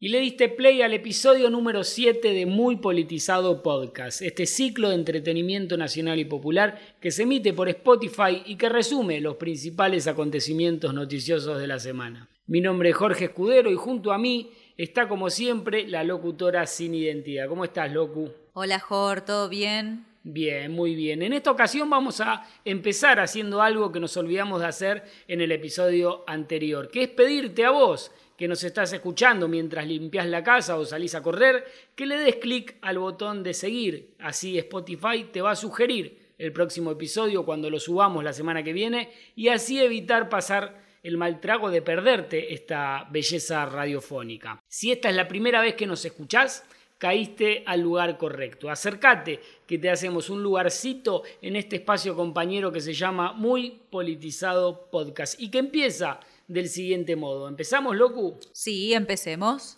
Y le diste play al episodio número 7 de Muy Politizado Podcast, este ciclo de entretenimiento nacional y popular que se emite por Spotify y que resume los principales acontecimientos noticiosos de la semana. Mi nombre es Jorge Escudero y junto a mí está como siempre la locutora sin identidad. ¿Cómo estás, Locu? Hola, Jorge, ¿todo bien? Bien, muy bien. En esta ocasión vamos a empezar haciendo algo que nos olvidamos de hacer en el episodio anterior, que es pedirte a vos que nos estás escuchando mientras limpias la casa o salís a correr, que le des clic al botón de seguir. Así Spotify te va a sugerir el próximo episodio cuando lo subamos la semana que viene y así evitar pasar el mal trago de perderte esta belleza radiofónica. Si esta es la primera vez que nos escuchás, caíste al lugar correcto. Acércate, que te hacemos un lugarcito en este espacio compañero que se llama Muy Politizado Podcast y que empieza del siguiente modo. ¿Empezamos, Locu? Sí, empecemos.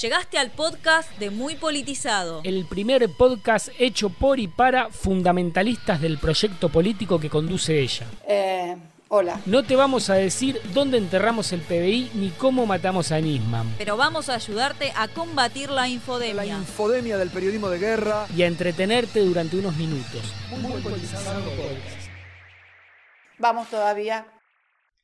Llegaste al podcast de Muy Politizado. El primer podcast hecho por y para fundamentalistas del proyecto político que conduce ella. Eh, hola. No te vamos a decir dónde enterramos el PBI ni cómo matamos a Nisman. Pero vamos a ayudarte a combatir la infodemia. La infodemia del periodismo de guerra. Y a entretenerte durante unos minutos. Muy politizado Vamos todavía.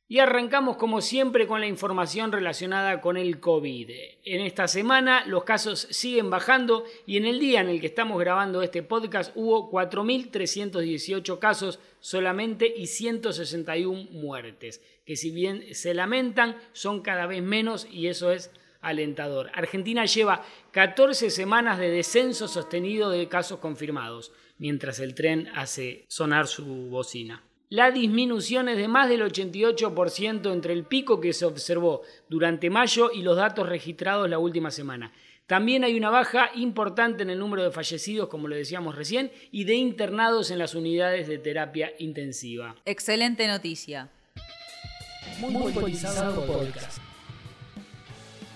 Y arrancamos como siempre con la información relacionada con el COVID. En esta semana los casos siguen bajando y en el día en el que estamos grabando este podcast hubo 4.318 casos solamente y 161 muertes, que si bien se lamentan son cada vez menos y eso es alentador. Argentina lleva 14 semanas de descenso sostenido de casos confirmados, mientras el tren hace sonar su bocina. La disminución es de más del 88% entre el pico que se observó durante mayo y los datos registrados la última semana. También hay una baja importante en el número de fallecidos, como lo decíamos recién, y de internados en las unidades de terapia intensiva. Excelente noticia. Muy, podcast.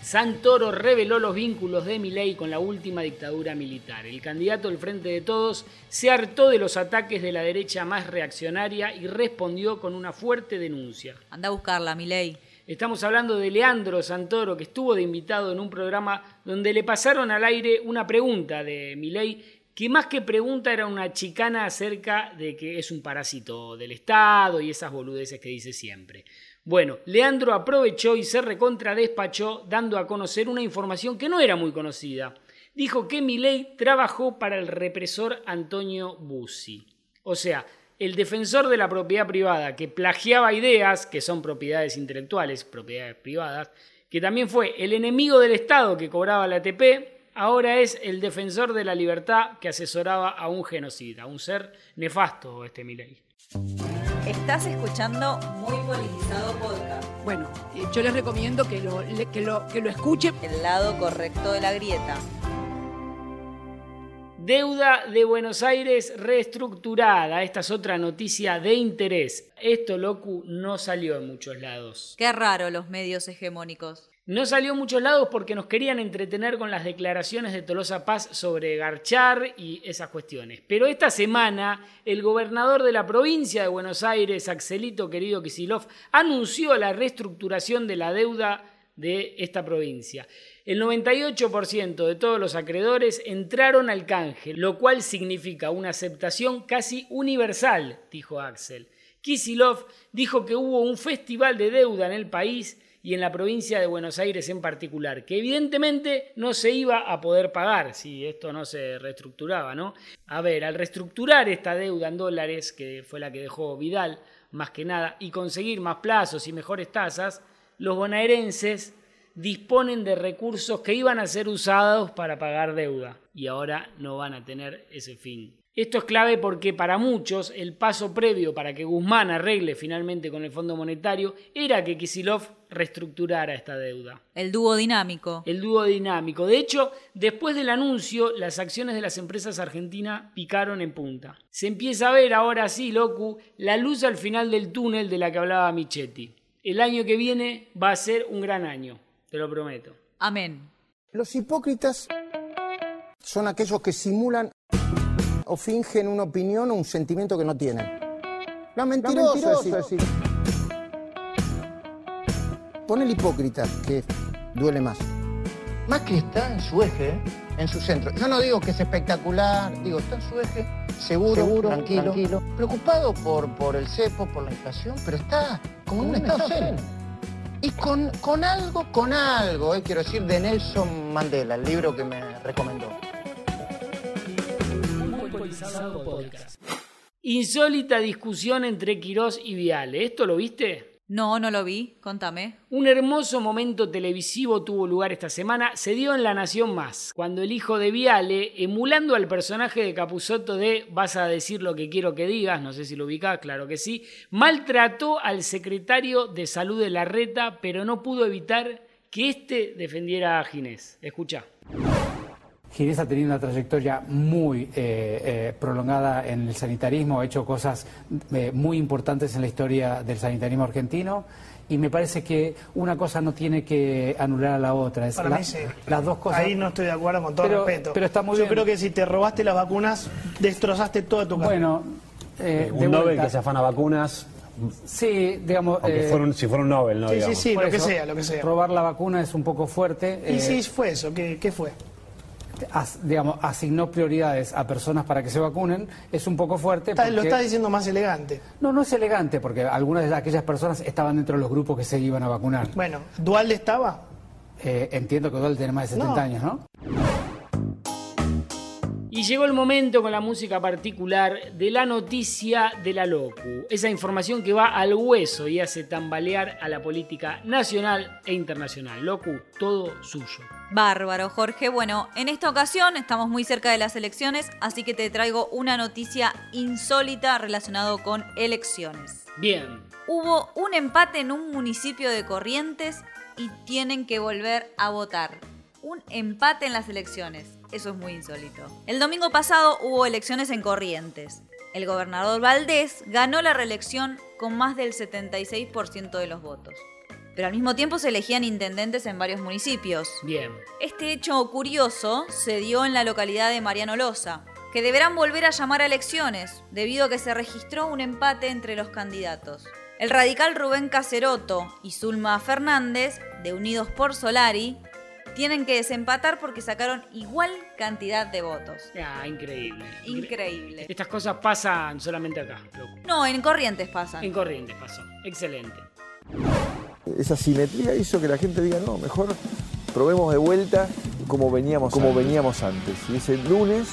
Santoro reveló los vínculos de Milei con la última dictadura militar. El candidato del Frente de Todos se hartó de los ataques de la derecha más reaccionaria y respondió con una fuerte denuncia. Anda a buscarla, Milei. Estamos hablando de Leandro Santoro, que estuvo de invitado en un programa donde le pasaron al aire una pregunta de Milei, que más que pregunta era una chicana acerca de que es un parásito del Estado y esas boludeces que dice siempre. Bueno, Leandro aprovechó y se recontradespachó dando a conocer una información que no era muy conocida. Dijo que Milei trabajó para el represor Antonio Bussi. O sea, el defensor de la propiedad privada que plagiaba ideas, que son propiedades intelectuales, propiedades privadas, que también fue el enemigo del Estado que cobraba la ATP, ahora es el defensor de la libertad que asesoraba a un genocida, un ser nefasto este Milei. Estás escuchando Muy Politizado Podcast. Bueno, eh, yo les recomiendo que lo, que, lo, que lo escuchen. El lado correcto de la grieta. Deuda de Buenos Aires reestructurada. Esta es otra noticia de interés. Esto, Locu, no salió en muchos lados. Qué raro los medios hegemónicos. No salió a muchos lados porque nos querían entretener con las declaraciones de Tolosa Paz sobre Garchar y esas cuestiones. Pero esta semana, el gobernador de la provincia de Buenos Aires, Axelito querido Kisilov, anunció la reestructuración de la deuda de esta provincia. El 98% de todos los acreedores entraron al canje, lo cual significa una aceptación casi universal, dijo Axel. Kisilov dijo que hubo un festival de deuda en el país y en la provincia de Buenos Aires en particular, que evidentemente no se iba a poder pagar si esto no se reestructuraba, ¿no? A ver, al reestructurar esta deuda en dólares, que fue la que dejó Vidal, más que nada, y conseguir más plazos y mejores tasas, los bonaerenses disponen de recursos que iban a ser usados para pagar deuda y ahora no van a tener ese fin. Esto es clave porque para muchos el paso previo para que Guzmán arregle finalmente con el Fondo Monetario era que Kisilov reestructurara esta deuda. El dúo dinámico. El dúo dinámico. De hecho, después del anuncio, las acciones de las empresas argentinas picaron en punta. Se empieza a ver ahora sí, Locu, la luz al final del túnel de la que hablaba Michetti. El año que viene va a ser un gran año, te lo prometo. Amén. Los hipócritas son aquellos que simulan o fingen una opinión o un sentimiento que no tienen. La mentiroso, es decir. Pon el hipócrita, que duele más. Macri está en su eje, en su centro. Yo no digo que es espectacular, digo, está en su eje, seguro, tranquilo, preocupado por, por el cepo, por la inflación, pero está como en un estado zen. Y con, con algo, con algo, eh, quiero decir, de Nelson Mandela, el libro que me recomendó. Insólita discusión entre Quirós y Viale. ¿Esto lo viste? No, no lo vi, contame. Un hermoso momento televisivo tuvo lugar esta semana, se dio en La Nación Más, cuando el hijo de Viale, emulando al personaje de Capusotto de Vas a decir lo que quiero que digas, no sé si lo ubicás, claro que sí, maltrató al secretario de Salud de la Reta, pero no pudo evitar que éste defendiera a Ginés. Escucha. Ginés ha tenido una trayectoria muy eh, eh, prolongada en el sanitarismo, ha hecho cosas eh, muy importantes en la historia del sanitarismo argentino y me parece que una cosa no tiene que anular a la otra. Es Para mí sí. Las dos cosas. Ahí no estoy de acuerdo con todo pero, respeto. Pero está muy Yo bien. creo que si te robaste las vacunas, destrozaste toda tu carrera. Bueno, eh, un de Nobel que se afana vacunas, Sí, digamos. aunque eh, fuera un- si fuera un Nobel, ¿no? sí, sí, digamos. sí, por lo que sea, lo que sea. Robar la vacuna es un poco fuerte. Y eh, sí fue eso, ¿qué, qué fue? As- digamos, asignó prioridades a personas para que se vacunen, es un poco fuerte. Está- Lo estás diciendo más elegante. No, no es elegante, porque algunas de aquellas personas estaban dentro de los grupos que se iban a vacunar. Bueno, ¿Dualde estaba? Eh, entiendo que Dual tiene más de 70 No. años, ¿no? Y llegó el momento con la música particular de la noticia de la LOCU, esa información que va al hueso y hace tambalear a la política nacional e internacional. LOCU, todo suyo. Bárbaro, Jorge. Bueno, en esta ocasión estamos muy cerca de las elecciones, así que te traigo una noticia insólita relacionado con elecciones. Bien, Hubo un empate en un municipio de Corrientes y tienen que volver a votar. Un empate en las elecciones. Eso es muy insólito. El domingo pasado hubo elecciones en Corrientes. El gobernador Valdés ganó la reelección con más del 76% de los votos. Pero al mismo tiempo se elegían intendentes en varios municipios. bien. Este hecho curioso se dio en la localidad de Mariano Loza, que deberán volver a llamar a elecciones debido a que se registró un empate entre los candidatos. El radical Rubén Caceroto y Zulma Fernández, de Unidos por Solari, tienen que desempatar porque sacaron igual cantidad de votos. Ah, increíble. Incre- Increíble. Estas cosas pasan solamente acá. No, en Corrientes pasan. En Corrientes pasó. Excelente. Esa simetría hizo que la gente diga, no, mejor probemos de vuelta como veníamos, como veníamos antes. Y ese lunes,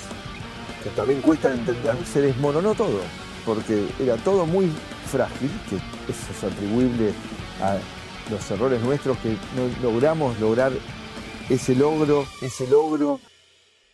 que también cuesta entender, se desmoronó todo, porque era todo muy frágil, que eso es atribuible a los errores nuestros que no logramos lograr ese logro, ese logro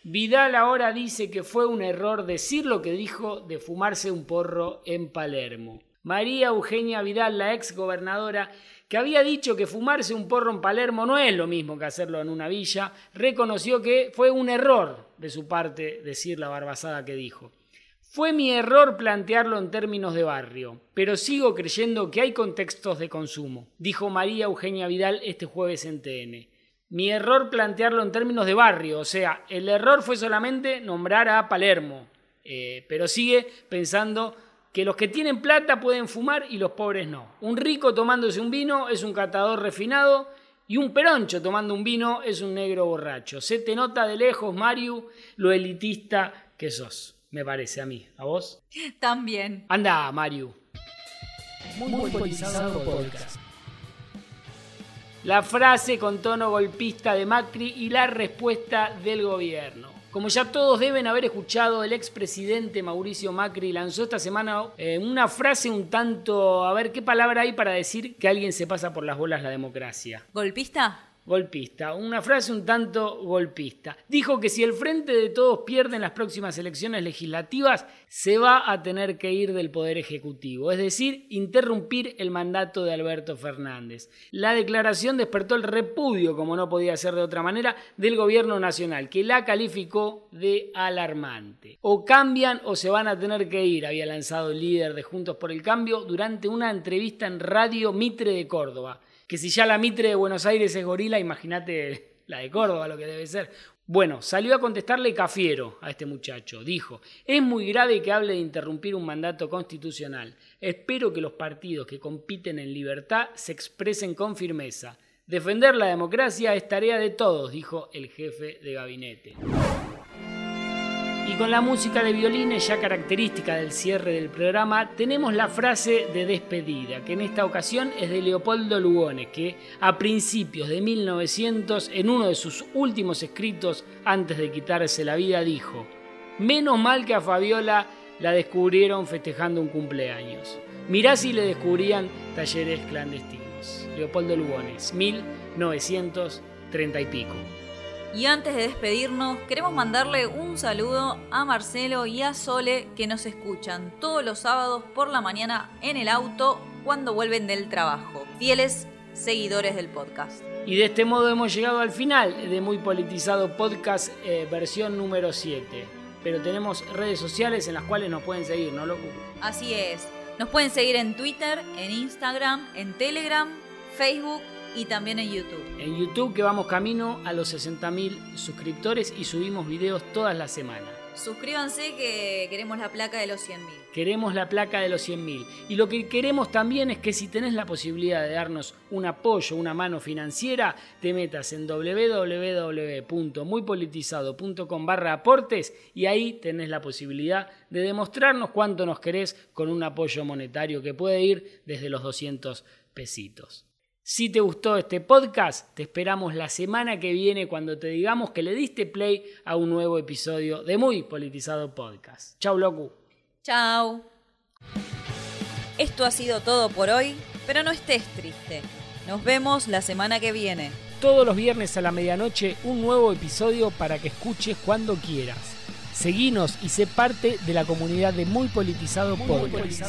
Vidal ahora dice que fue un error decir lo que dijo de fumarse un porro en Palermo. María Eugenia Vidal, la ex gobernadora, que había dicho que fumarse un porro en Palermo no es lo mismo que hacerlo en una villa, reconoció que fue un error de su parte decir la barbazada que dijo. Fue mi error plantearlo en términos de barrio, pero sigo creyendo que hay contextos de consumo, dijo María Eugenia Vidal este jueves en TN. Mi error plantearlo en términos de barrio, o sea, el error fue solamente nombrar a Palermo, eh, pero sigue pensando que los que tienen plata pueden fumar y los pobres no. Un rico tomándose un vino es un catador refinado y un peroncho tomando un vino es un negro borracho. Se te nota de lejos, Mario, lo elitista que sos, me parece a mí. ¿A vos? También. Anda, Mario. La frase con tono golpista de Macri y la respuesta del gobierno. Como ya todos deben haber escuchado, el expresidente Mauricio Macri lanzó esta semana eh, una frase un tanto, a ver qué palabra hay para decir que alguien se pasa por las bolas la democracia. ¿Golpista? Golpista, una frase un tanto golpista. Dijo que si el Frente de Todos pierde en las próximas elecciones legislativas, se va a tener que ir del Poder Ejecutivo, es decir, interrumpir el mandato de Alberto Fernández. La declaración despertó el repudio, como no podía ser de otra manera, del Gobierno Nacional, que la calificó de alarmante. O cambian o se van a tener que ir, había lanzado el líder de Juntos por el Cambio durante una entrevista en Radio Mitre de Córdoba que si ya la Mitre de Buenos Aires es gorila, imagínate la de Córdoba, lo que debe ser. Bueno, salió a contestarle Cafiero a este muchacho. Dijo, es muy grave que hable de interrumpir un mandato constitucional. Espero que los partidos que compiten en libertad se expresen con firmeza. Defender la democracia es tarea de todos, dijo el jefe de gabinete. Y con la música de violines ya característica del cierre del programa, tenemos la frase de despedida, que en esta ocasión es de Leopoldo Lugones, que a principios de 1900, en uno de sus últimos escritos antes de quitarse la vida, dijo, menos mal que a Fabiola la descubrieron festejando un cumpleaños. Mirá si le descubrían talleres clandestinos. Leopoldo Lugones, 1930 y pico. Y antes de despedirnos, queremos mandarle un saludo a Marcelo y a Sole que nos escuchan todos los sábados por la mañana en el auto cuando vuelven del trabajo. Fieles seguidores del podcast. Y de este modo hemos llegado al final de Muy Politizado Podcast eh, versión número 7. Pero tenemos redes sociales en las cuales nos pueden seguir, ¿no, loco? Así es. Nos pueden seguir en Twitter, en Instagram, en Telegram, Facebook y también en YouTube. En YouTube que vamos camino a los 60.000 suscriptores y subimos videos todas las semanas. Suscríbanse que queremos la placa de los 100.000. Queremos la placa de los 100.000. Y lo que queremos también es que si tenés la posibilidad de darnos un apoyo, una mano financiera, te metas en www.muypolitizado.com barra aportes y ahí tenés la posibilidad de demostrarnos cuánto nos querés con un apoyo monetario que puede ir desde los 200 pesitos. Si te gustó este podcast, te esperamos la semana que viene cuando te digamos que le diste play a un nuevo episodio de Muy Politizado Podcast. Chau, locu. Chau. Esto ha sido todo por hoy, pero no estés triste. Nos vemos la semana que viene. Todos los viernes a la medianoche un nuevo episodio para que escuches cuando quieras. Seguinos y sé parte de la comunidad de Muy Politizado, Podcast.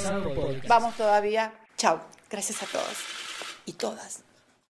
Vamos todavía. Chau. Gracias a todos y todas.